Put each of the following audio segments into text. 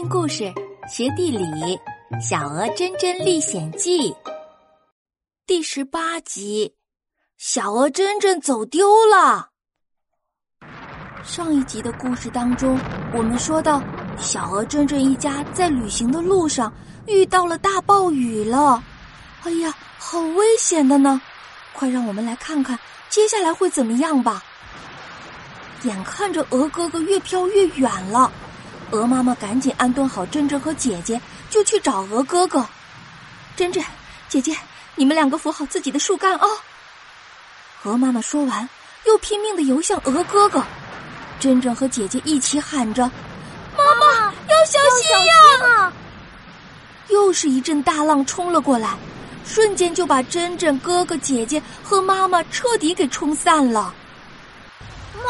听故事，学地理，《小鹅真真历险记》第十八集：小鹅真真走丢了。上一集的故事当中，我们说到，小鹅真真一家在旅行的路上遇到了大暴雨了。哎呀，好危险的呢！快让我们来看看接下来会怎么样吧。眼看着鹅哥哥越飘越远了。鹅妈妈赶紧安顿好珍珍和姐姐，就去找鹅哥哥。珍珍，姐姐，你们两个扶好自己的树干哦。鹅妈妈说完，又拼命的游向鹅哥哥。珍珍和姐姐一起喊着：“妈妈，要小心呀！”又是一阵大浪冲了过来，瞬间就把珍珍、哥哥、姐姐和妈妈彻底给冲散了。妈，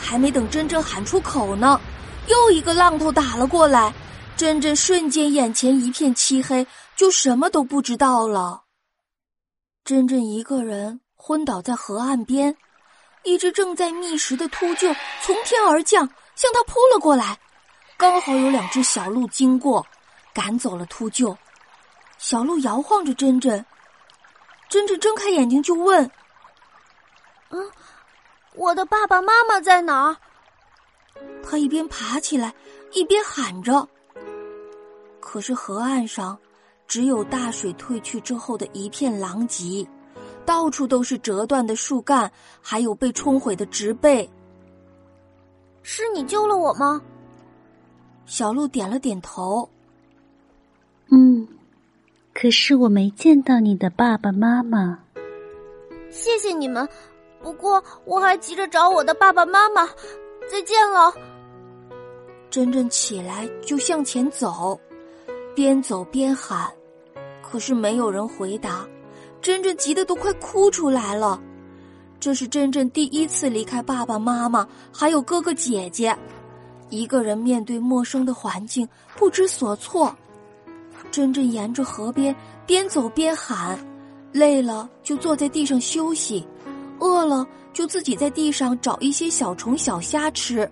还没等珍珍喊出口呢。又一个浪头打了过来，珍珍瞬间眼前一片漆黑，就什么都不知道了。珍珍一个人昏倒在河岸边，一只正在觅食的秃鹫从天而降，向他扑了过来。刚好有两只小鹿经过，赶走了秃鹫。小鹿摇晃着珍珍，珍珍睁开眼睛就问：“嗯，我的爸爸妈妈在哪儿？”他一边爬起来，一边喊着。可是河岸上只有大水退去之后的一片狼藉，到处都是折断的树干，还有被冲毁的植被。是你救了我吗？小鹿点了点头。嗯，可是我没见到你的爸爸妈妈。谢谢你们，不过我还急着找我的爸爸妈妈。再见了。珍珍起来就向前走，边走边喊，可是没有人回答。珍珍急得都快哭出来了。这是珍珍第一次离开爸爸妈妈，还有哥哥姐姐，一个人面对陌生的环境，不知所措。珍珍沿着河边边走边喊，累了就坐在地上休息，饿了。就自己在地上找一些小虫小虾吃，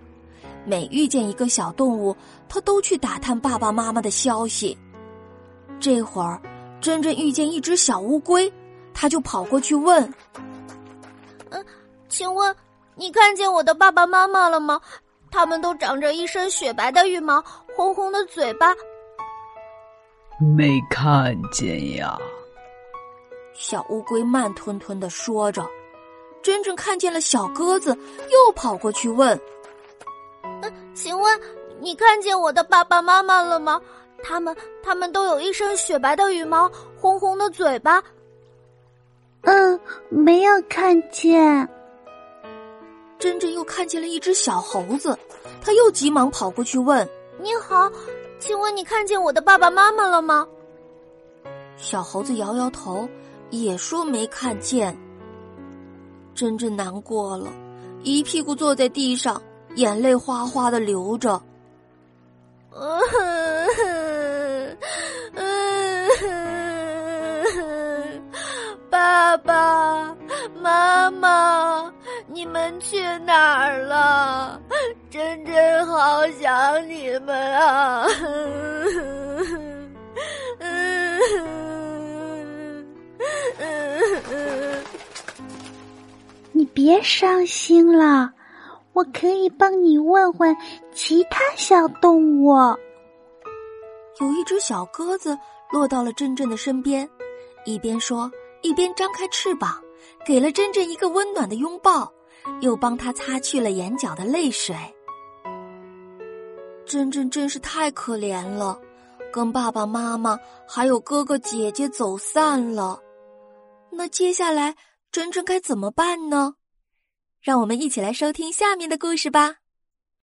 每遇见一个小动物，他都去打探爸爸妈妈的消息。这会儿，珍珍遇见一只小乌龟，他就跑过去问：“嗯，请问你看见我的爸爸妈妈了吗？他们都长着一身雪白的羽毛，红红的嘴巴。”没看见呀。小乌龟慢吞吞的说着。真正看见了小鸽子，又跑过去问：“嗯，请问你看见我的爸爸妈妈了吗？他们他们都有一身雪白的羽毛，红红的嘴巴。”“嗯，没有看见。”真真又看见了一只小猴子，他又急忙跑过去问：“你好，请问你看见我的爸爸妈妈了吗？”小猴子摇摇头，也说没看见。真真难过了，一屁股坐在地上，眼泪哗哗的流着。爸爸妈妈，你们去哪儿了？真真好想你们啊！别伤心了，我可以帮你问问其他小动物。有一只小鸽子落到了珍珍的身边，一边说一边张开翅膀，给了珍珍一个温暖的拥抱，又帮她擦去了眼角的泪水。珍珍真是太可怜了，跟爸爸妈妈还有哥哥姐姐走散了。那接下来珍珍该怎么办呢？让我们一起来收听下面的故事吧。